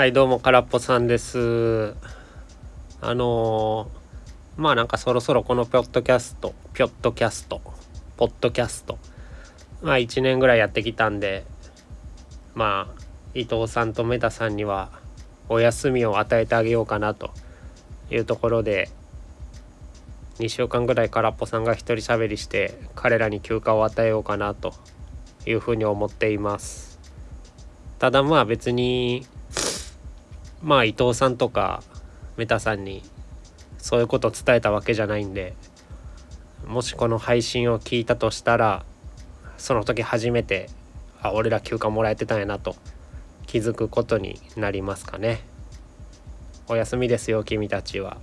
はいどうもからっぽさんです。あのー、まあなんかそろそろこのポッドキャストピョッドキャストポッドキャストまあ1年ぐらいやってきたんでまあ伊藤さんとメタさんにはお休みを与えてあげようかなというところで2週間ぐらい空っぽさんが一人喋りして彼らに休暇を与えようかなというふうに思っています。ただまあ別にまあ伊藤さんとかメタさんにそういうことを伝えたわけじゃないんでもしこの配信を聞いたとしたらその時初めてあ俺ら休暇もらえてたんやなと気づくことになりますかね。お休みですよ君たちは。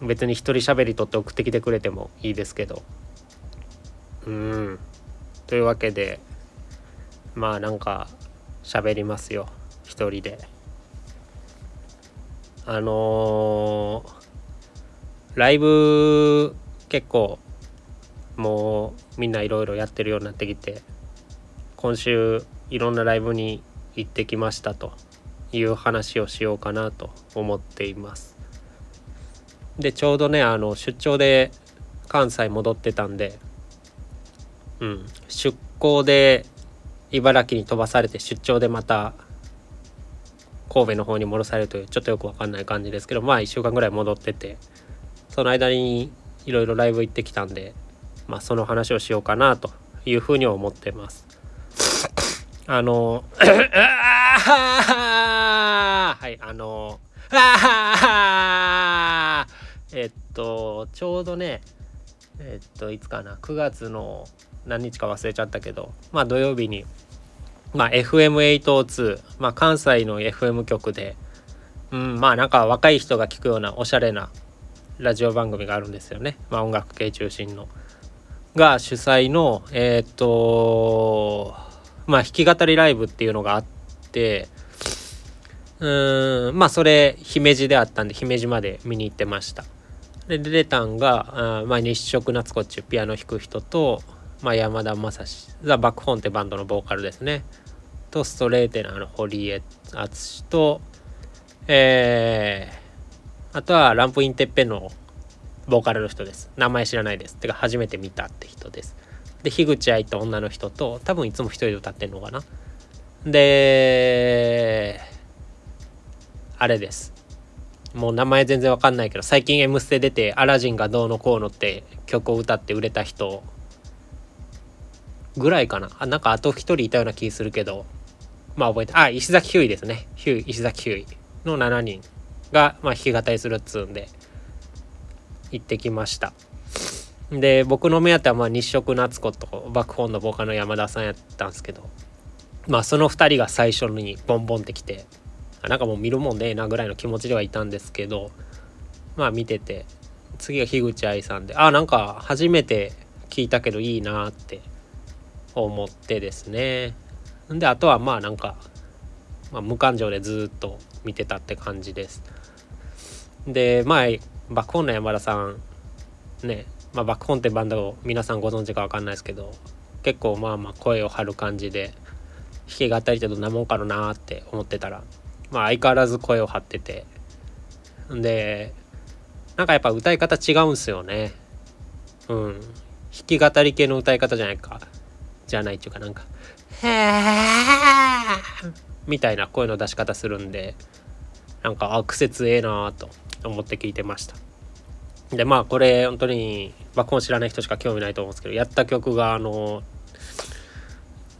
別に一人喋りとって送ってきてくれてもいいですけど。うん。というわけでまあなんか喋りますよ。一人で。あのー、ライブ結構もうみんないろいろやってるようになってきて今週いろんなライブに行ってきましたという話をしようかなと思っています。でちょうどねあの出張で関西戻ってたんでうん出向で茨城に飛ばされて出張でまた神戸の方に戻されるというちょっとよくわかんない感じですけどまあ1週間ぐらい戻っててその間にいろいろライブ行ってきたんでまあその話をしようかなというふうに思ってます。あの はいあの えっとちょうどねえっといつかな9月の何日か忘れちゃったけどまあ土曜日にまあ、FM802、まあ、関西の FM 局で、うん、まあなんか若い人が聞くようなおしゃれなラジオ番組があるんですよね、まあ、音楽系中心の。が主催のえっ、とまあ弾き語りライブっていうのがあってうんまあそれ姫路であったんで姫路まで見に行ってました。で出てたんがあ、まあ、日食夏子っちゅうピアノ弾く人とまあ、山田正史ザ・バックホーンってバンドのボーカルですね。とストレーテナーの堀江敦とえー、あとはランプインテッペンのボーカルの人です。名前知らないです。てか初めて見たって人です。で樋口愛と女の人と多分いつも一人で歌ってんのかな。であれです。もう名前全然わかんないけど最近「M ステ」出て「アラジンがどうのこうの」って曲を歌って売れた人ぐらいかな。あなんかあと1人いたような気するけど。まあ覚えてあ石崎ひゅいですね。ひゅい石崎ひゅいの7人が、まあ、弾き語りするっつうんで行ってきました。で僕の目当てはまあ日食夏子と爆本のボーカルの山田さんやったんですけどまあその2人が最初にボンボンってきてなんかもう見るもんねえなぐらいの気持ちではいたんですけどまあ見てて次が樋口愛さんであなんか初めて聞いたけどいいなって思ってですね。であとはまあなんか、まあ、無感情でずっと見てたって感じです。で前バックホーンの山田さんね、まあ、バックホーンってバンドを皆さんご存知か分かんないですけど結構まあまあ声を張る感じで弾き語りってどんなもんかなって思ってたらまあ相変わらず声を張ってて。でなんかやっぱ歌い方違うんすよね。うん。弾き語り系の歌い方じゃないか。じゃないっていうかなんか「へー」みたいな声の出し方するんでなんかあ癖強えなと思って聞いてました。でまあこれ本当に爆音知らない人しか興味ないと思うんですけどやった曲があの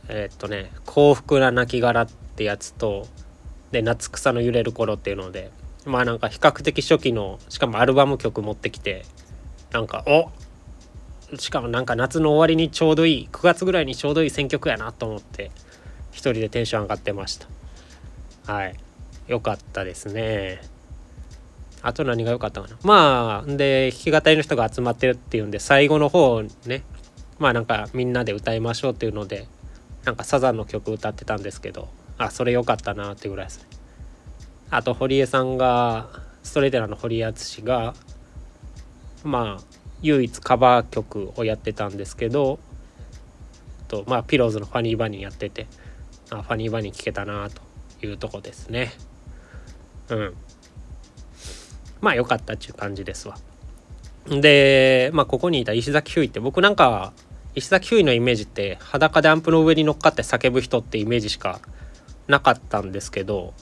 えー、っとね「幸福な亡骸」ってやつとで「夏草の揺れる頃」っていうのでまあなんか比較的初期のしかもアルバム曲持ってきてなんかおしかもなんか夏の終わりにちょうどいい9月ぐらいにちょうどいい選曲やなと思って一人でテンション上がってました。はい。良かったですね。あと何が良かったかな。まあで弾き語りの人が集まってるっていうんで最後の方ねまあなんかみんなで歌いましょうっていうのでなんかサザンの曲歌ってたんですけどあそれ良かったなってぐらいですね。あと堀江さんがストレートラの堀江敦がまあ唯一カバー曲をやってたんですけどとまあピローズの「ファニーバニー」やっててあファニーバニー聴けたなというとこですね。うん。まあ良かったっていう感じですわ。でまあここにいた石崎ひゅういって僕なんか石崎ひゅういのイメージって裸でアンプの上に乗っかって叫ぶ人ってイメージしかなかったんですけど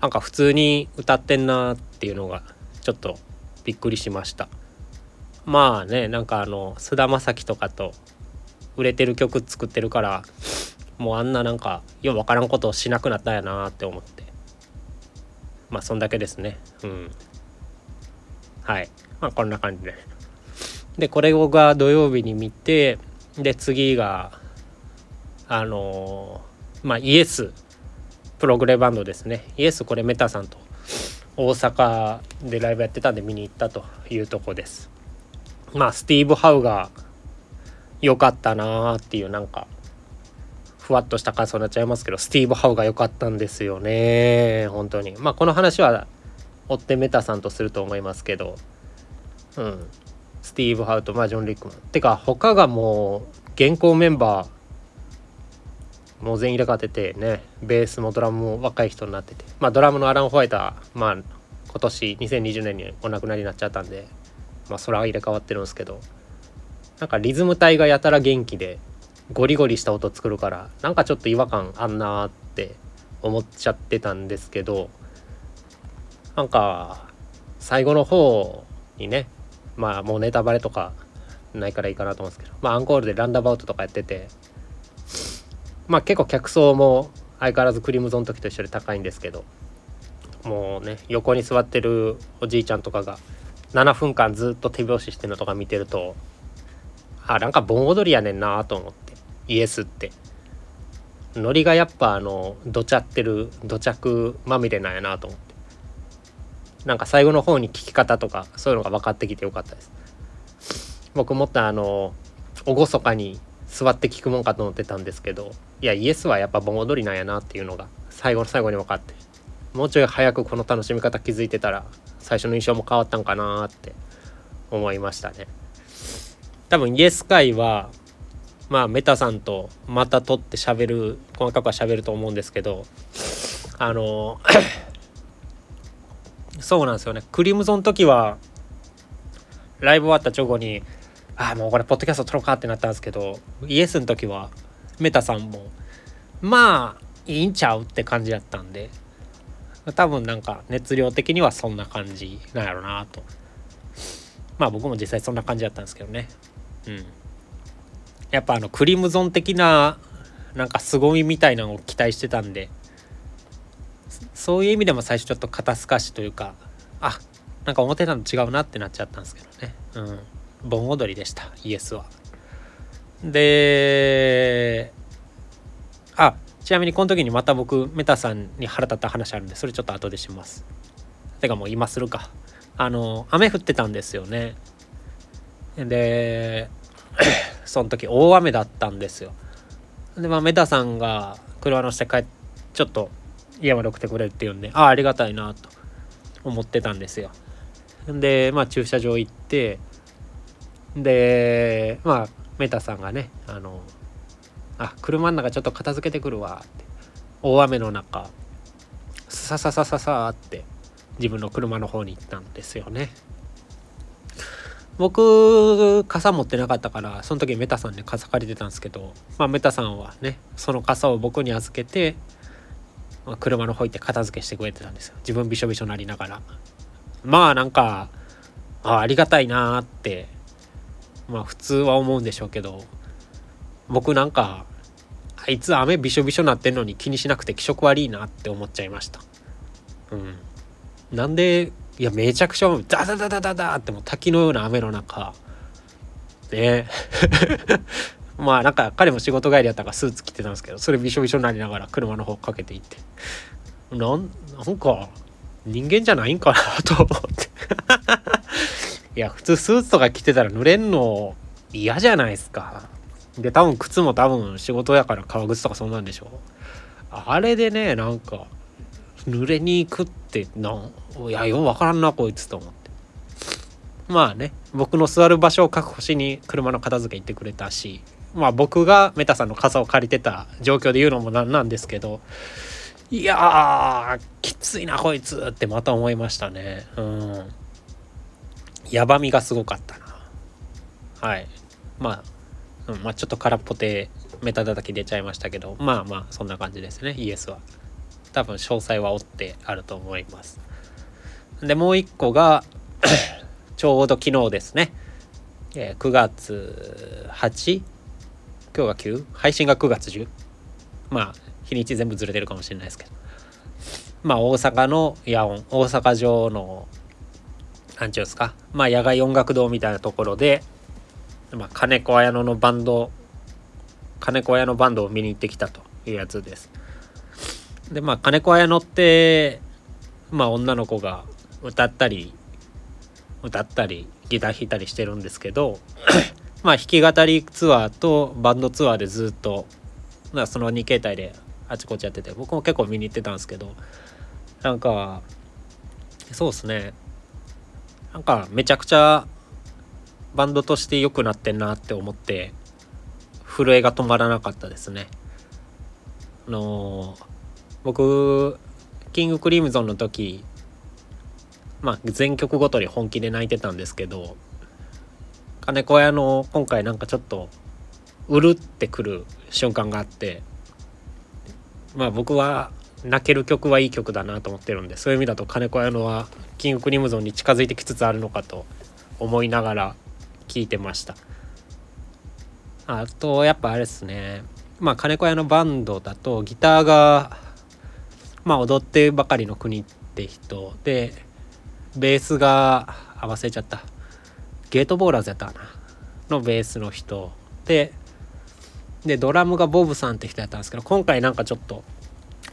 なんか普通に歌ってんなっていうのがちょっとびっくりしました。まあねなんかあの菅田将暉とかと売れてる曲作ってるからもうあんななんかようわからんことをしなくなったんやなって思って。まあそんだけですね。うん。はい。まあこんな感じで。でこれが土曜日に見てで次があのー、まあイエスプログレバンドですね。イエスこれメタさんと大阪でライブやってたんで見に行ったというとこです。まあスティーブ・ハウが良かったなーっていうなんかふわっとした感想になっちゃいますけどスティーブ・ハウが良かったんですよね本当に。まあこの話は追ってメタさんとすると思いますけどうん。スティーブ・ハウとまあジョン・リックマンてか他がもう現行メンバーもう全員入れ替わっててねベースもドラムも若い人になってて。まあドラムのアラン・ホワイトはまあ今年2020年にお亡くなりになっちゃったんでまあそれは入れ替わってるんですけどなんかリズム体がやたら元気でゴリゴリした音作るからなんかちょっと違和感あんなって思っちゃってたんですけどなんか最後の方にねまあもうネタバレとかないからいいかなと思うんですけどまあアンコールでランダバウトとかやっててまあ結構客層も相変わらずクリムゾンの時と一緒で高いんですけどもうね横に座ってるおじいちゃんとかが7分間ずっと手拍子してるのとか見てるとあなんか盆踊りやねんなと思って。イエスって。ノリがやっぱあのどちゃってる土着まみれなんやなと思って。なんか最後の方に聞き方とかそういうのが分かってきてよかったです。僕もっとあの厳かに座って聞くもんかと思ってたんですけどいやイエスはやっぱ盆踊りなんやなっていうのが最後の最後に分かって。もうちょい早くこの楽しみ方気づいてたら最初の印象も変わったんかなって思いましたね。多分イエス会はまあメタさんとまた撮って喋る細かくは喋ると思うんですけどあの そうなんですよね。クリムゾン時はライブ終わった直後にああもうこれポッドキャスト撮ろうかってなったんですけどイエスの時はメタさんもまあいいんちゃうって感じだったんで多分なんか熱量的にはそんな感じなんやろうなと。まあ僕も実際そんな感じだったんですけどね。うん。やっぱあのクリムゾン的ななんか凄みみたいなのを期待してたんでそういう意味でも最初ちょっと肩透かしというかあなんか思ってたの違うなってなっちゃったんですけどね。うん。盆踊りでしたイエスは。であちなみにこの時にまた僕メタさんに腹立った話あるんでそれちょっと後でします。てかもう今するか。あの雨降ってたんですよね。で その時大雨だったんですよ。でまあメタさんが車乗せて帰ちょっと家まで送ってくれるっていうんでああありがたいなと思ってたんですよ。でまあ駐車場行ってでまあメタさんがねあのあ車の中ちょっと片付けてくるわ。って大雨の中。さささささって自分の車の方に行ったんですよね。僕傘持ってなかったからその時メタさんに傘借りてたんですけど、まあ、メタさんはねその傘を僕に預けて、まあ、車の方行って片付けしてくれてたんですよ。自分びしょびしょなりながら。まあなんかあありがたいなーってまあ普通は思うんでしょうけど僕なんかあいつ雨びしょびしょなってんのに気にしなくて気色悪いなって思っちゃいました。うん。なんでいやめちゃくちゃダダダダダダってもう滝のような雨の中ね。まあなんか彼も仕事帰りやったからスーツ着てたんですけどそれびしょびしょになりながら車の方かけていって。なんなんか人間じゃないんかなと思って。いや、普通スーツとか着てたら濡れんの嫌じゃないですか。で、多分靴も多分仕事やから革靴とかそんなんでしょ。あれでね、なんか、濡れに行くってな、いや、ようわからんな、こいつと思って。まあね、僕の座る場所を確保しに車の片付け行ってくれたし、まあ僕がメタさんの傘を借りてた状況で言うのもなんなんですけど、いやーきついなこいつってまた思いましたねうんやばみがすごかったなはいまあ、うん、まあちょっと空っぽでメタ叩き出ちゃいましたけどまあまあそんな感じですねイエスは。多分詳細は追ってあると思います。でもう一個が ちょうど昨日ですね、えー、9月 8? 今日が 9? 配信が9月10まあ日にち全部ずれてるかもしれないですけど。まあ大阪の野音大阪城の何ちゅうんですか？まあ野外音楽堂みたいなところで、まあ、金子綾乃のバンド金子綾乃バンドを見に行ってきたというやつです。でまあ金子綾乃ってまあ女の子が歌ったり歌ったりギター弾いたりしてるんですけど まあ弾き語りツアーとバンドツアーでずっとまあその2形態であちこちやってて僕も結構見に行ってたんですけどなんかそうっすね。なんかめちゃくちゃバンドとして良くなってんなって思って震えが止まらなかったですね。あの僕キングクリムゾンの時まあ全曲ごとに本気で泣いてたんですけど金子屋の今回なんかちょっとうるってくる瞬間があってまあ僕は泣ける曲はいい曲だなと思ってるんでそういう意味だと金子屋のはキングクリムゾンに近づいてきつつあるのかと思いながら聴いてました。あとやっぱあれですね。まあ金子屋のバンドだとギターがまあ踊ってばかりの国って人でベースが合わせちゃった。ゲートボーラーズやったかな。のベースの人。ででドラムがボブさんって人やったんですけど今回なんかちょっと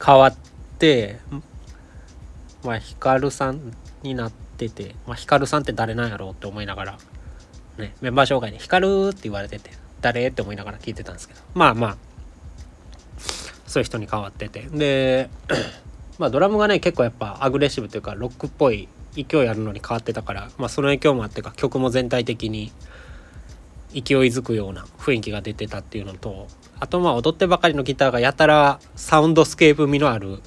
変わってまあヒカルさんになってて、まあ、ヒカルさんって誰なんやろうって思いながらねメンバー紹介で「ヒカル」って言われてて誰って思いながら聞いてたんですけど。まあまあそういう人に変わってて。でまあドラムがね結構やっぱアグレッシブというかロックっぽい勢いあるのに変わってたから、まあ、その影響もあってか曲も全体的に勢いづくような雰囲気が出てたっていうのとあとまあ踊ってばかりのギターがやたらサウンドスケープ味のある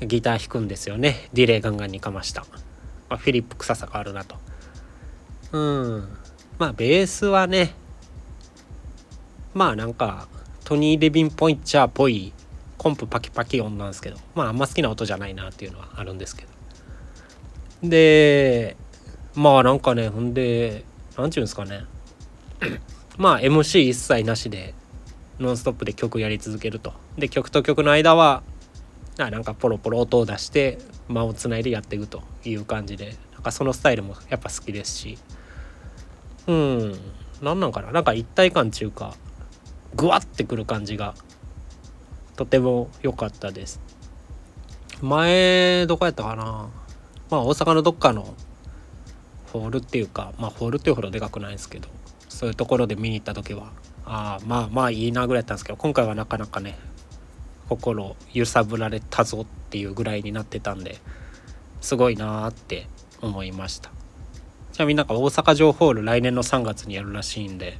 ギター弾くんですよね。ディレイガンガンにかました、まあ、フリップ臭さがあるなと。うん。まあベースはねまあなんかトニー・レビン・ポインチャーっぽいコンプパキパキ音なんですけどまああんま好きな音じゃないなっていうのはあるんですけど。でまあなんかねほんで何て言うんですかね。まあ MC 一切なしでノンストップで曲やり続けると。で曲と曲の間はあなんかポロポロ音を出して間をつないでやっていくという感じでなんかそのスタイルもやっぱ好きですし。うん。何なんかな？なんか一体感っていうかグワッてくる感じがとても良かったです。前どこやったかな？まあ大阪のどっかのホールっていうかまあホールっていうほどでかくないですけどそういうところで見に行った時はああまあまあいいなぐらいだったんですけど今回はなかなかね心揺さぶられたぞっていうぐらいになってたんですごいなーって思いました。ちなみになんか大阪城ホール来年の3月にやるらしいんで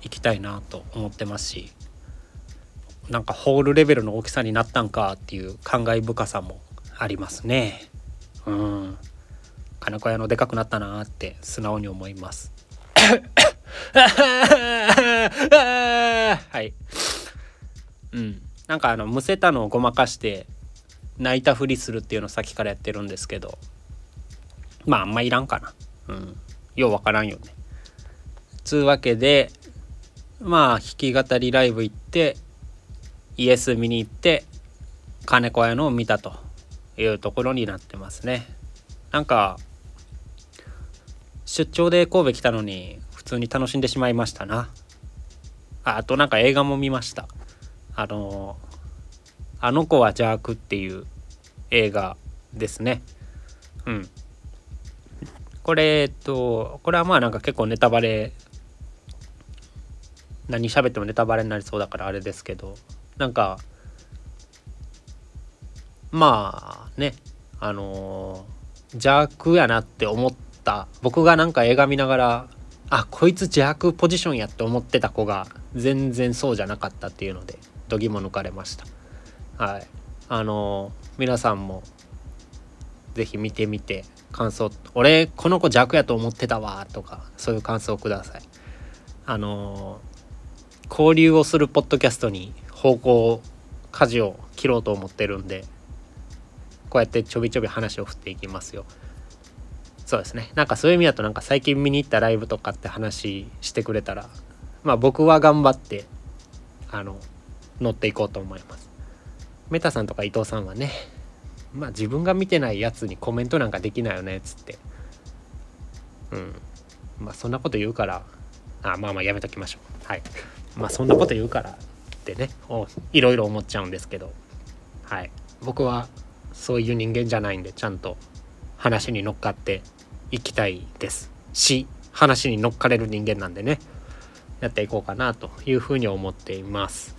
行きたいなと思ってますしなんかホールレベルの大きさになったんかっていう感慨深さもありますね。うん。金子屋のでかくなったなって素直に思います。はい。うん。なんかあのむせたのをごまかして泣いたふりするっていうのをさっきからやってるんですけどまああんまいらんかな。うん。ようわからんよね。つうわけでまあ弾き語りライブ行ってイエス見に行って金子屋のを見たというところになってますね。なんか出張で神戸来たのに普通に楽しんでしまいましたな。あとなんか映画も見ました。あの「あの子は邪悪」っていう映画ですね。うん。これえっとこれはまあなんか結構ネタバレ何喋ってもネタバレになりそうだからあれですけどなんかまあねあの邪悪やなって思った僕がなんか映画見ながらあこいつ邪悪ポジションやって思ってた子が全然そうじゃなかったっていうので度肝抜かれました。はい。あの皆さんも是非見てみて感想「俺この子弱やと思ってたわ」とかそういう感想をください。あの交流をするポッドキャストに方向舵を切ろうと思ってるんでこうやってちょびちょび話を振っていきますよ。そうですねなんかそういう意味だとなんか最近見に行ったライブとかって話してくれたらまあ僕は頑張ってあの乗っていこうと思いますメタさんとか伊藤さんはねまあ自分が見てないやつにコメントなんかできないよねっつって。うん。まあそんなこと言うから。あまあまあやめときましょう。はい。まあそんなこと言うからってね。いろいろ思っちゃうんですけど。はい。僕はそういう人間じゃないんでちゃんと話に乗っかっていきたいです。し話に乗っかれる人間なんでね。やっていこうかなというふうに思っています。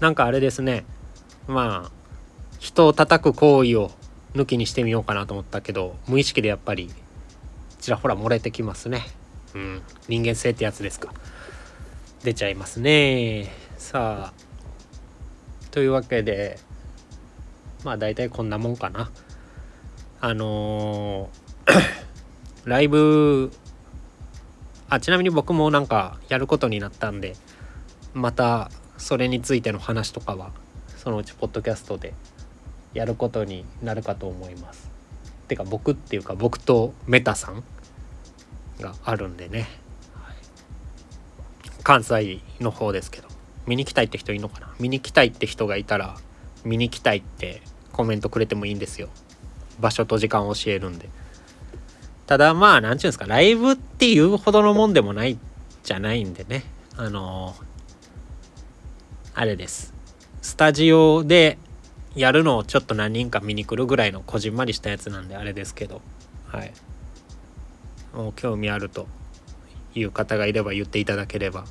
なんかあれですね。まあ人を叩く行為を抜きにしてみようかなと思ったけど無意識でやっぱりちらほら漏れてきますね。うん。人間性ってやつですか。出ちゃいますね。さあ。というわけでまあ大体こんなもんかな。あのー、ライブあちなみに僕もなんかやることになったんでまたそれについての話とかはそのうちポッドキャストでやることになるかと思います。てか僕っていうか僕とメタさんがあるんでね、はい、関西の方ですけど見に来たいって人いるのかな？見に来たいって人がいたら見に来たいってコメントくれてもいいんですよ。場所と時間を教えるんで。ただまあ何て言うんですか？ライブっていうほどのもんでもないじゃないんでね。あのあれです。スタジオでやるのをちょっと何人か見に来るぐらいのこじんまりしたやつなんであれですけど。はい。もう興味あるという方がいれば言っていただければ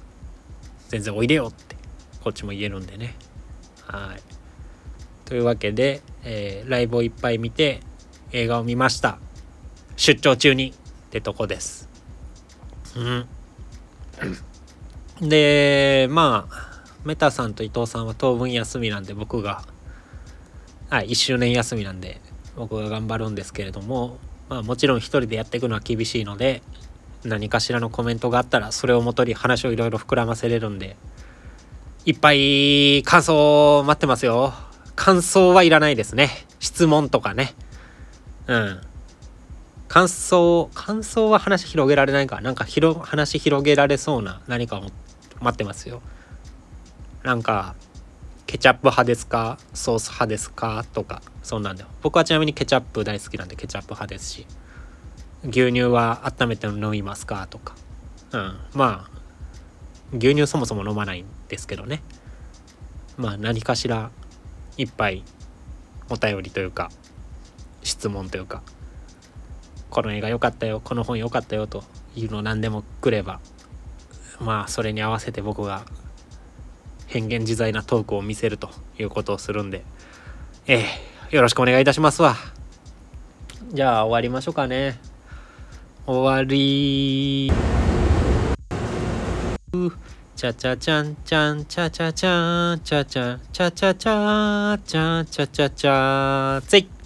全然おいでよってこっちも言えるんでね。はい。というわけで、えー、ライブをいっぱい見て映画を見ました。出張中にってとこです。うん。でまあメタさんと伊藤さんは当分休みなんで僕がはい1周年休みなんで僕が頑張るんですけれどもまあもちろん一人でやっていくのは厳しいので何かしらのコメントがあったらそれをもとに話をいろいろ膨らませれるんでいっぱい感想待ってますよ。感想はいらないですね。質問とかね。うん。感想感想は話広げられないか。なんか広話広げられそうな何かを待ってますよ。なんかケチャップ派ですか？ソース派ですか？とか。そんなんで僕はちなみにケチャップ大好きなんでケチャップ派ですし。牛乳は温めて飲みますか？とか。うん。まあ牛乳そもそも飲まないんですけどね。まあ何かしらいっぱいお便りというか質問というか。この映画良かったよこの本良かったよというの何でもくればまあそれに合わせて僕が変幻自在なトークを見せるということをするんで、ええよろしくお願いいたしますわ。じゃあ終わりましょうかね。終わりチャチャチャンチャンチャチャチャンチャチャチャチャチャチャチャチャチャ